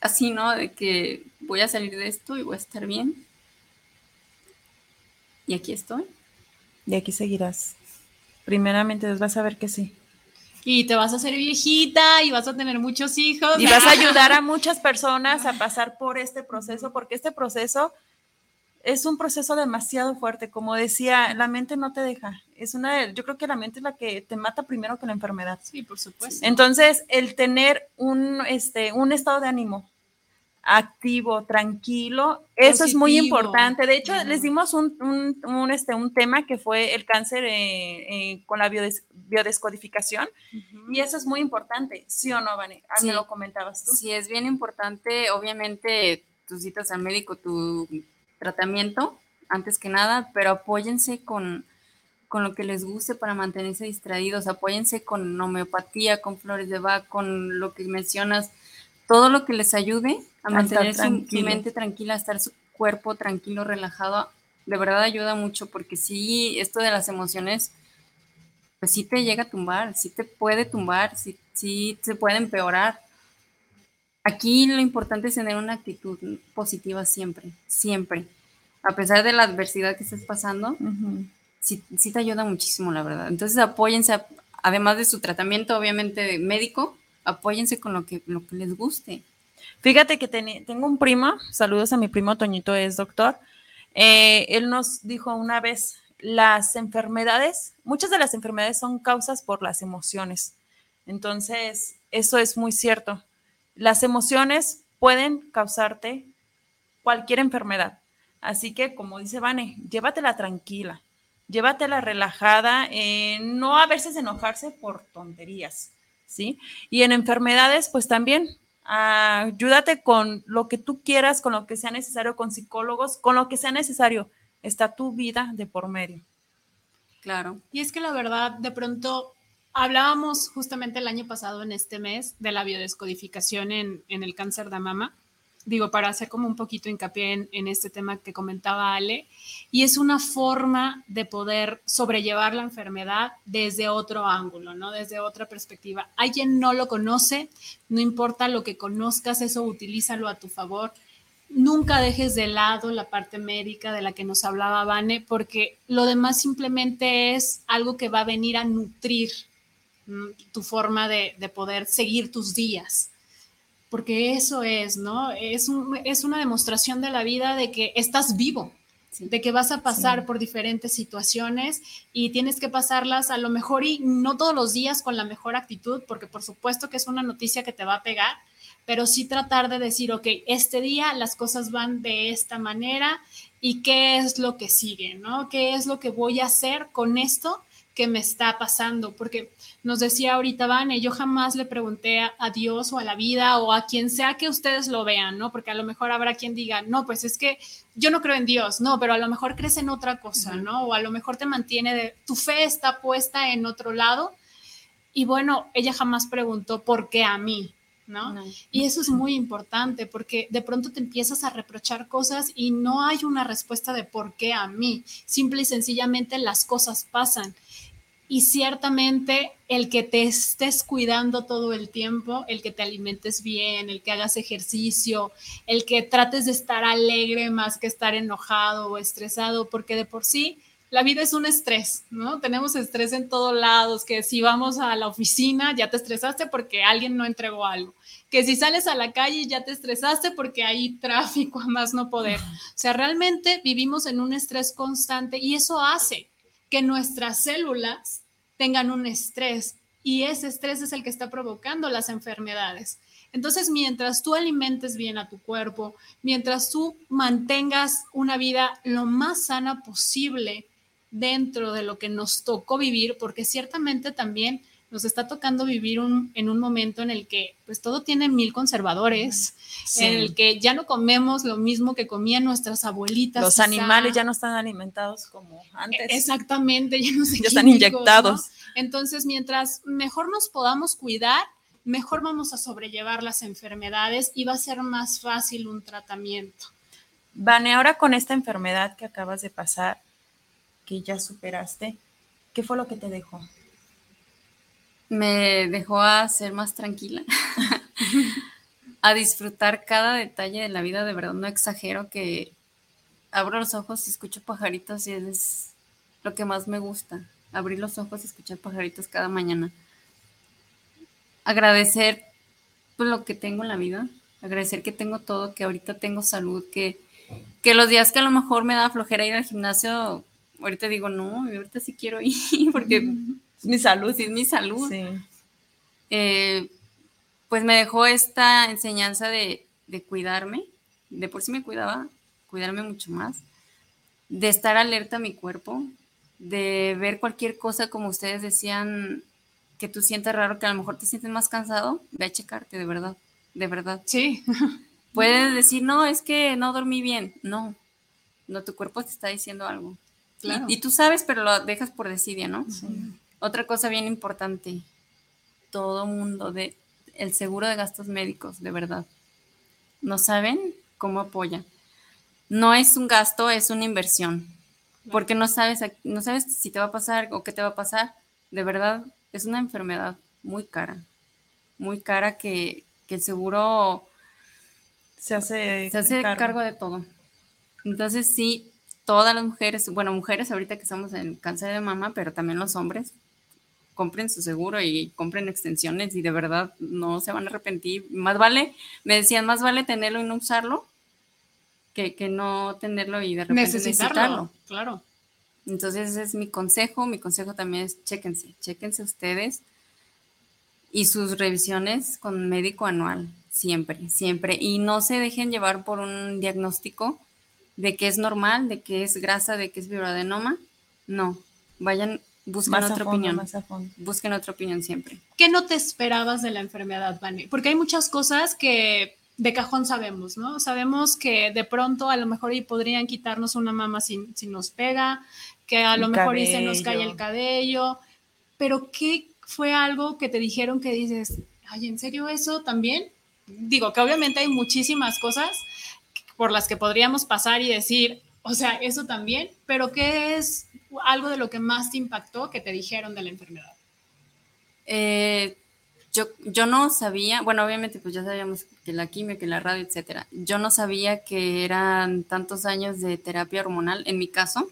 así, ¿no? De que voy a salir de esto y voy a estar bien. Y aquí estoy.
Y aquí seguirás. Primeramente vas a ver que sí.
Y te vas a hacer viejita y vas a tener muchos hijos.
Y vas a ayudar a muchas personas a pasar por este proceso, porque este proceso es un proceso demasiado fuerte. Como decía, la mente no te deja. Es una yo creo que la mente es la que te mata primero que la enfermedad.
Sí, por supuesto.
Entonces, el tener un, este, un estado de ánimo activo, tranquilo, eso es muy importante. De hecho, les dimos un, un, un, este, un tema que fue el cáncer eh, eh, con la biodes- biodescodificación, y eso es muy importante, ¿sí o no, Vane? Ah, me
Sí.
lo comentabas tú.
Sí, es bien importante, obviamente, tus citas al médico, tu tratamiento, antes que nada, pero apóyense con, con lo que les guste para mantenerse distraídos, apóyense con homeopatía, con flores de Bach, con lo que mencionas, todo lo que les ayude a
A
mantener su, mente tranquila, a estar su cuerpo tranquilo, relajado, de verdad ayuda mucho, porque sí, esto de las emociones, pues sí te llega a tumbar, sí te puede tumbar, sí, sí se puede empeorar. Aquí lo importante es tener una actitud positiva siempre, siempre. A pesar de la adversidad que estés pasando, sí, sí te ayuda muchísimo, la verdad. Entonces apóyense, a- además de su tratamiento, obviamente médico, apóyense con lo que, lo que les guste.
Fíjate que tengo un primo, saludos a mi primo Toñito, es doctor. Eh, él nos dijo una vez, las enfermedades, muchas de las enfermedades son causas por las emociones. Entonces, eso es muy cierto. Las emociones pueden causarte cualquier enfermedad. Así que, como dice Vane, llévatela tranquila, llévatela relajada, eh, no a veces enojarse por tonterías, ¿sí? Y en enfermedades, pues también ayúdate con lo que tú quieras, con lo que sea necesario, con psicólogos, con lo que sea necesario. Está tu vida de por medio.
Claro.
Y es que la verdad, de pronto, hablábamos justamente el año pasado en este mes de la biodescodificación en, en el cáncer de mama. Digo, para hacer como un poquito hincapié en, en este tema que comentaba Ale, y es una forma de poder sobrellevar la enfermedad desde otro ángulo, ¿no? Desde otra perspectiva. Alguien no lo conoce, no importa lo que conozcas, eso utilízalo a tu favor nunca dejes de lado la parte médica de la que nos hablaba Vane, porque lo demás simplemente es algo que va a venir a nutrir tu forma de, de poder seguir tus días. Porque eso es, ¿no? Es, un- es una demostración de la vida de que estás vivo, de que vas a pasar
Sí.
por diferentes situaciones y tienes que pasarlas a lo mejor y no todos los días con la mejor actitud, porque por supuesto que es una noticia que te va a pegar, pero sí tratar de decir, ok, este día las cosas van de esta manera y qué es lo que sigue, ¿no? ¿Qué es lo que voy a hacer con esto que me está pasando? Porque nos decía ahorita Vane, yo jamás le pregunté a, a Dios o a la vida o a quien sea que ustedes lo vean, ¿no? Porque a lo mejor habrá quien diga, no, pues es que yo no creo en Dios, no, pero a lo mejor crees en otra cosa, ¿no? O a lo mejor te mantiene de, tu fe está puesta en otro lado. Y bueno, ella jamás preguntó por qué a mí, ¿no? Y eso es muy importante porque de pronto te empiezas a reprochar cosas y no hay una respuesta de por qué a mí. Simple y sencillamente las cosas pasan. Y ciertamente el que te estés cuidando todo el tiempo, el que te alimentes bien, el que hagas ejercicio, el que trates de estar alegre más que estar enojado o estresado, porque de por sí la vida es un estrés, ¿no? Tenemos estrés en todos lados, que si vamos a la oficina ya te estresaste porque alguien no entregó algo, que si sales a la calle ya te estresaste porque hay tráfico a más no poder. O sea, realmente vivimos en un estrés constante y eso hace que nuestras células tengan un estrés y ese estrés es el que está provocando las enfermedades. Entonces, mientras tú alimentes bien a tu cuerpo, mientras tú mantengas una vida lo más sana posible dentro de lo que nos tocó vivir, porque ciertamente también nos está tocando vivir un, en un momento en el que pues todo tiene mil conservadores,
Sí.
en el que ya no comemos lo mismo que comían nuestras abuelitas.
Los
quizá.
animales ya no están alimentados como antes.
Exactamente, llenos de
Ya están inyectados.
¿no? Entonces, mientras mejor nos podamos cuidar, mejor vamos a sobrellevar las enfermedades y va a ser más fácil un tratamiento.
Vane, ahora con esta enfermedad que acabas de pasar, que ya superaste, ¿qué fue lo que te dejó?
Me dejó a ser más tranquila, a disfrutar cada detalle de la vida, de verdad, no exagero que abro los ojos y escucho pajaritos y es lo que más me gusta, abrir los ojos y escuchar pajaritos cada mañana. Agradecer pues, lo que tengo en la vida, agradecer que tengo todo, que ahorita tengo salud, que, que los días que a lo mejor me da flojera ir al gimnasio, ahorita digo, no, ahorita sí quiero ir porque es mi salud, sí es mi salud. Eh, pues me dejó esta enseñanza de, de cuidarme, de por sí me cuidaba, cuidarme mucho más, de estar alerta a mi cuerpo, de ver cualquier cosa como ustedes decían que tú sientes raro, que a lo mejor te sientes más cansado, ve a checarte, de verdad, de verdad.
Sí.
Puedes decir, no, es que no dormí bien. No, no, tu cuerpo te está diciendo algo. Y-
Claro.
Y, tú sabes, pero lo dejas por desidia, ¿no? Otra cosa bien importante, todo mundo de el seguro de gastos médicos, de verdad. No saben cómo apoya. No es un gasto, es una inversión. Porque no sabes, no sabes si te va a pasar o qué te va a pasar. De verdad, es una enfermedad muy cara. Muy cara que, que el seguro
se hace,
se hace
cargo.
cargo de todo. Entonces, sí, todas las mujeres, bueno, mujeres ahorita que estamos en cáncer de mama, pero también los hombres, compren su seguro y compren extensiones y de verdad no se van a arrepentir. Más vale, me decían, más vale tenerlo y no usarlo que, que no tenerlo y de repente
Necesitarlo,
necesitarlo.
claro.
Entonces ese es mi consejo. Mi consejo también es chéquense, chéquense ustedes y sus revisiones con médico anual, siempre, siempre. Y no se dejen llevar por un diagnóstico de que es normal, de que es grasa, de que es fibroadenoma. No, vayan, busquen
Más
otra
fondo,
opinión.
más a fondo.
Busquen otra opinión siempre.
¿Qué no te esperabas de la enfermedad, Vane? Porque hay muchas cosas que de cajón sabemos, ¿no? Sabemos que de pronto a lo mejor y podrían quitarnos una mama si, si nos pega, que a lo
El
mejor y se nos cae
cabello.
el cabello, pero ¿qué fue algo que te dijeron que dices, ay, ¿en serio eso también? Digo que obviamente hay muchísimas cosas por las que podríamos pasar y decir, o sea, eso también, pero ¿qué es algo de lo que más te impactó que te dijeron de la enfermedad?
Eh, yo, yo no sabía, bueno, obviamente pues ya sabíamos que la quimio, que la radio, etcétera. Yo no sabía que eran tantos años de terapia hormonal. En mi caso,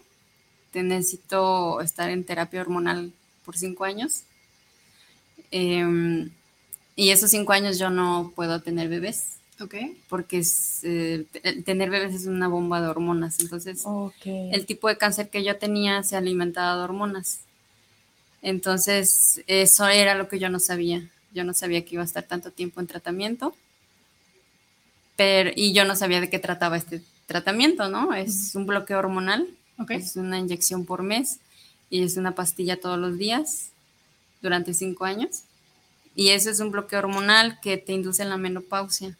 te necesito estar en terapia hormonal por cinco años. Em, y esos cinco años yo no puedo tener bebés.
Ok.
Porque es, eh, tener bebés es una bomba de hormonas. Entonces, el tipo de cáncer que yo tenía se alimentaba de hormonas. Entonces, eso era lo que yo no sabía. Yo no sabía que iba a estar tanto tiempo en tratamiento. Pero, y yo no sabía de qué trataba este tratamiento, ¿no? Es un bloqueo hormonal, es una inyección por mes y es una pastilla todos los días durante cinco años. Y eso es un bloqueo hormonal que te induce en la menopausia.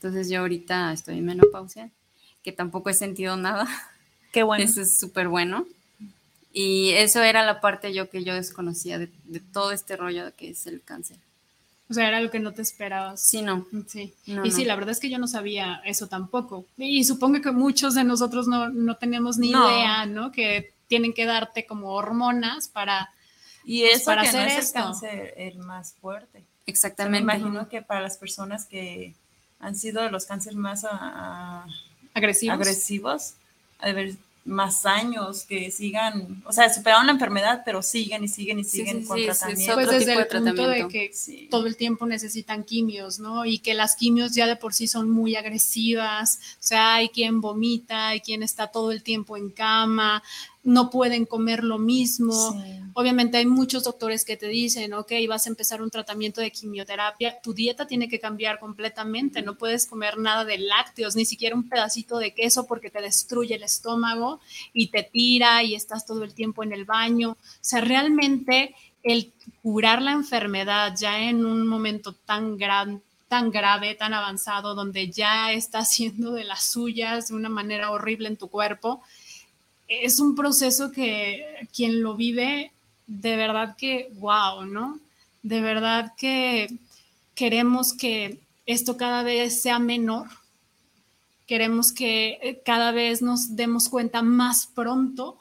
Entonces yo ahorita estoy en menopausia, que tampoco he sentido nada.
Qué bueno.
Eso es súper bueno. Y eso era la parte yo que yo desconocía de, de, todo este rollo que es el cáncer.
O sea, era lo que no te esperabas.
Sí, no.
Sí.
No,
y sí,
no.
la verdad es que yo no sabía eso tampoco. Y supongo que muchos de nosotros no, no teníamos ni
No.
idea, ¿no? Que tienen que darte como hormonas para,
Y
pues,
eso
para
que
hacer
no es
esto.
el cáncer el más fuerte.
Exactamente.
Me imagino que para las personas que han sido de los cánceres más ah, ah,
Agresivos.
agresivos, de haber más años que sigan, o sea, superaron la enfermedad, pero siguen y siguen y
Sí,
siguen
sí,
con
sí, es- es
tratamiento.
Pues
otro
desde
tipo
el
de
punto de que todo el tiempo necesitan quimios, ¿no? Y que las quimios ya de por sí son muy agresivas, o sea, hay quien vomita, hay quien está todo el tiempo en cama, no pueden comer lo mismo. Obviamente hay muchos doctores que te dicen, ok, vas a empezar un tratamiento de quimioterapia, tu dieta tiene que cambiar completamente, no puedes comer nada de lácteos, ni siquiera un pedacito de queso porque te destruye el estómago y te tira y estás todo el tiempo en el baño. O sea, realmente el curar la enfermedad ya en un momento tan grande tan grave, tan avanzado, donde ya está haciendo de las suyas de una manera horrible en tu cuerpo, es un proceso que quien lo vive, de verdad que, wow, ¿no? De verdad que queremos que esto cada vez sea menor, queremos que eh, cada vez nos demos cuenta más pronto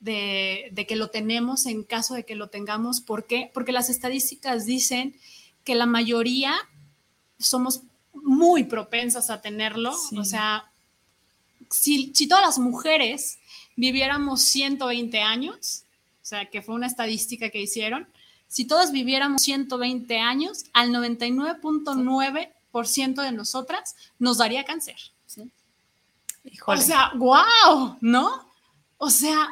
de, de que lo tenemos en caso de que lo tengamos. ¿Por qué? Porque las estadísticas dicen que la mayoría somos muy propensas a tenerlo. O sea, si, si todas las mujeres viviéramos 120 años, o sea, que fue una estadística que hicieron, si todas viviéramos 120 años, al 99.9% de nosotras nos daría cáncer. O sea, wow, ¿no? O sea,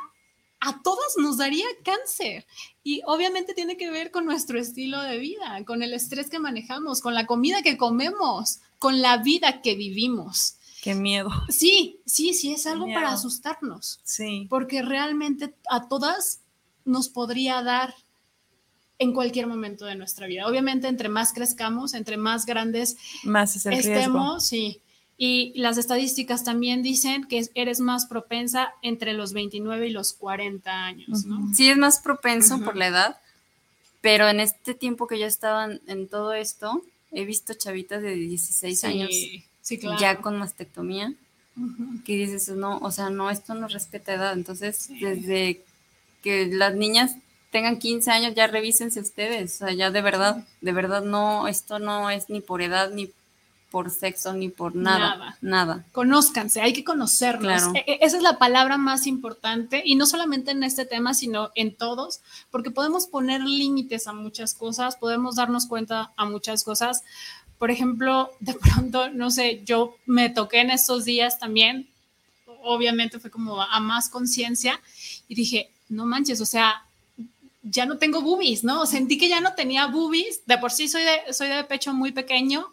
a todas nos daría cáncer. Y obviamente tiene que ver con nuestro estilo de vida, con el estrés que manejamos, con la comida que comemos, con la vida que vivimos.
Qué miedo.
Sí, sí, sí, es algo para asustarnos.
Sí.
Porque realmente a todas nos podría dar en cualquier momento de nuestra vida. Obviamente, entre más crezcamos, entre más grandes
Más es el riesgo.
estemos, sí. Y las estadísticas también dicen que eres más propensa entre los 29 y los 40 años, ¿no?
Sí, es más propenso por la edad, pero en este tiempo que yo estaba en, en todo esto, he visto chavitas de 16
Sí,
años
sí, claro.
ya con mastectomía, que dices, no, o sea, no, esto no respeta edad. Entonces, desde que las niñas tengan 15 años, ya revísense ustedes, o sea, ya de verdad, de verdad no, esto no es ni por edad, ni por sexo, ni por nada,
Nada.
nada.
Conózcanse, hay que conocernos.
Claro.
E- Esa es la palabra más importante y no solamente en este tema, sino en todos, porque podemos poner límites a muchas cosas, podemos darnos cuenta a muchas cosas. Por ejemplo, de pronto, no sé, yo me toqué en estos días también, obviamente fue como a más conciencia y dije, no manches, o sea, ya no tengo boobies, ¿no? Sentí que ya no tenía boobies, de por sí soy de, soy de pecho muy pequeño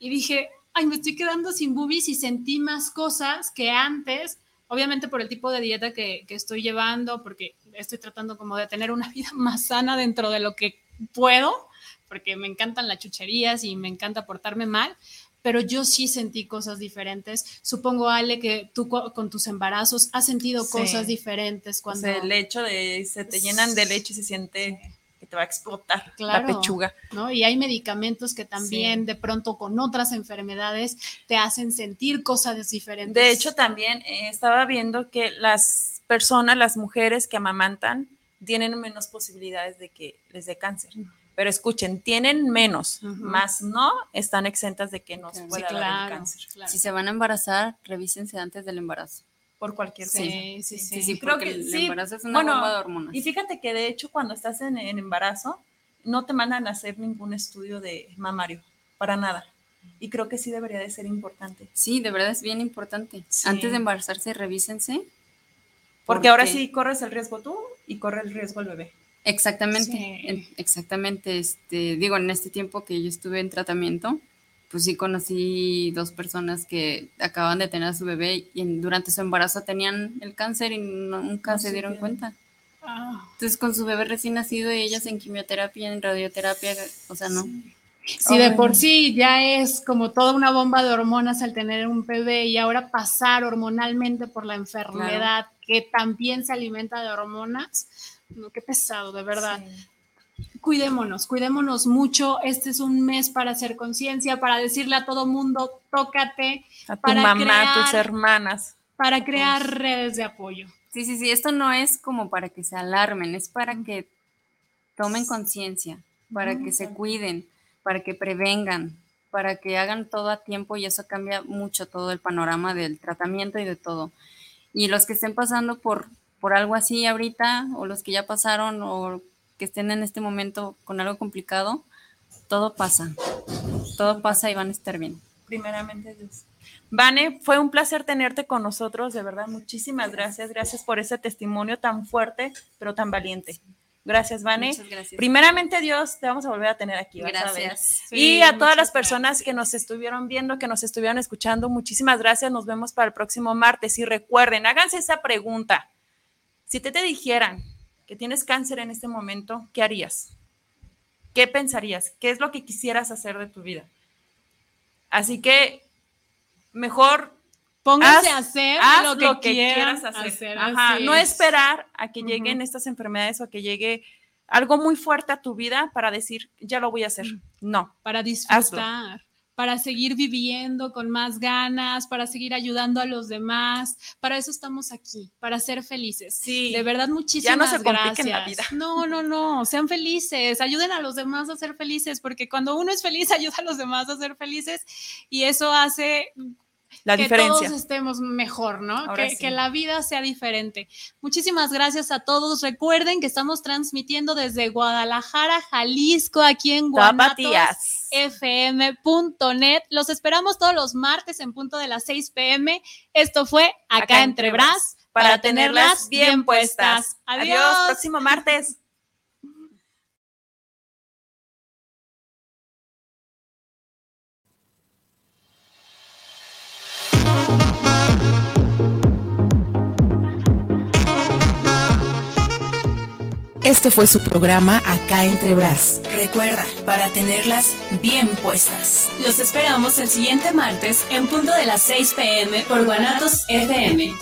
y dije, ay, me estoy quedando sin boobies y sentí más cosas que antes, obviamente por el tipo de dieta que, que estoy llevando, porque estoy tratando como de tener una vida más sana dentro de lo que puedo, porque me encantan las chucherías y me encanta portarme mal, pero yo sí sentí cosas diferentes. Supongo, Ale, que tú co- con tus embarazos has sentido
Sí.
cosas diferentes
O
cuando...
sea, el hecho de se te llenan de leche y se siente que te va a explotar
Claro,
la pechuga.
¿no? Y hay medicamentos que también
Sí.
de pronto con otras enfermedades te hacen sentir cosas diferentes.
De hecho, también eh, estaba viendo que las personas, las mujeres que amamantan, tienen menos posibilidades de que les dé cáncer. Pero escuchen, tienen menos, más no están exentas de que nos pueda dar el cáncer.
Si se van a embarazar, revísense antes del embarazo.
Por cualquier
Sí,
cosa.
sí, sí,
sí,
sí,
creo
porque
que
el
sí.
embarazo es una
Bueno,
bomba de hormonas.
Y fíjate que de hecho cuando estás en, en embarazo no te mandan a hacer ningún estudio de mamario, para nada. Y creo que sí debería de ser importante.
Sí, de verdad es bien importante.
Sí.
Antes de embarazarse, revísense.
Porque ahora sí corres el riesgo tú y corre el riesgo el bebé.
Exactamente,
Sí.
en- exactamente. Este, digo, en este tiempo que yo estuve en tratamiento, pues sí conocí dos personas que acaban de tener a su bebé y durante su embarazo tenían el cáncer y nunca se dieron cuenta. Ah. Entonces con su bebé recién nacido y ellas en quimioterapia, en radioterapia, o sea, no.
Si de por sí ya es como toda una bomba de hormonas al tener un bebé y ahora pasar hormonalmente por la enfermedad que también se alimenta de hormonas, no, qué pesado, de verdad. Cuidémonos, cuidémonos mucho. Este es un mes para hacer conciencia, para decirle a todo mundo, tócate.
A tu mamá, a tus hermanas.
Para crear redes de apoyo.
Sí, sí, sí, esto no es como para que se alarmen, es para que tomen conciencia, para que se cuiden para que prevengan, para que hagan todo a tiempo y eso cambia mucho todo el panorama del tratamiento y de todo. Y los que estén pasando por, por algo así ahorita, o los que ya pasaron, o que estén en este momento con algo complicado, todo pasa, todo pasa y van a estar bien.
Primeramente Dios. Vane, fue un placer tenerte con nosotros, de verdad, muchísimas gracias. Gracias por ese testimonio tan fuerte, pero tan valiente. Gracias, Vane. Muchas gracias. Primeramente, Dios, te vamos a volver a tener aquí.
gracias.
y a todas las personas que nos estuvieron viendo, que nos estuvieron escuchando, muchísimas gracias. Nos vemos para el próximo martes. Y recuerden, háganse esa pregunta. Si te, te dijeran que tienes cáncer en este momento, ¿qué harías? ¿Qué pensarías? ¿Qué es lo que quisieras hacer de tu vida? Así que mejor
Pónganse a hacer lo que, quieras hacer.
no esperar a que lleguen estas enfermedades o a que llegue algo muy fuerte a tu vida para decir, ya lo voy a hacer. No.
Para disfrutar, para seguir viviendo con más ganas, para seguir ayudando a los demás. Para eso estamos aquí, para ser felices. Sí. De verdad, muchísimas
ya no se
gracias.
La vida.
No, no, no. Sean felices. Ayuden a los demás a ser felices, porque cuando uno es feliz, ayuda a los demás a ser felices y eso hace
la
que
diferencia.
todos estemos mejor, ¿no? Que, que, la vida sea diferente. Muchísimas gracias a todos. Recuerden que estamos transmitiendo desde Guadalajara, Jalisco, aquí en guanatosfm.net. Los esperamos todos los martes en punto de las 6 pm. Esto fue Acá, Entre Bras para, tenerlas bien puestas.
Adiós. Próximo martes.
Este fue su programa Acá entre Bras. Recuerda, para tenerlas bien puestas.
Los esperamos el siguiente martes en punto de las 6 pm por Guanatos FM.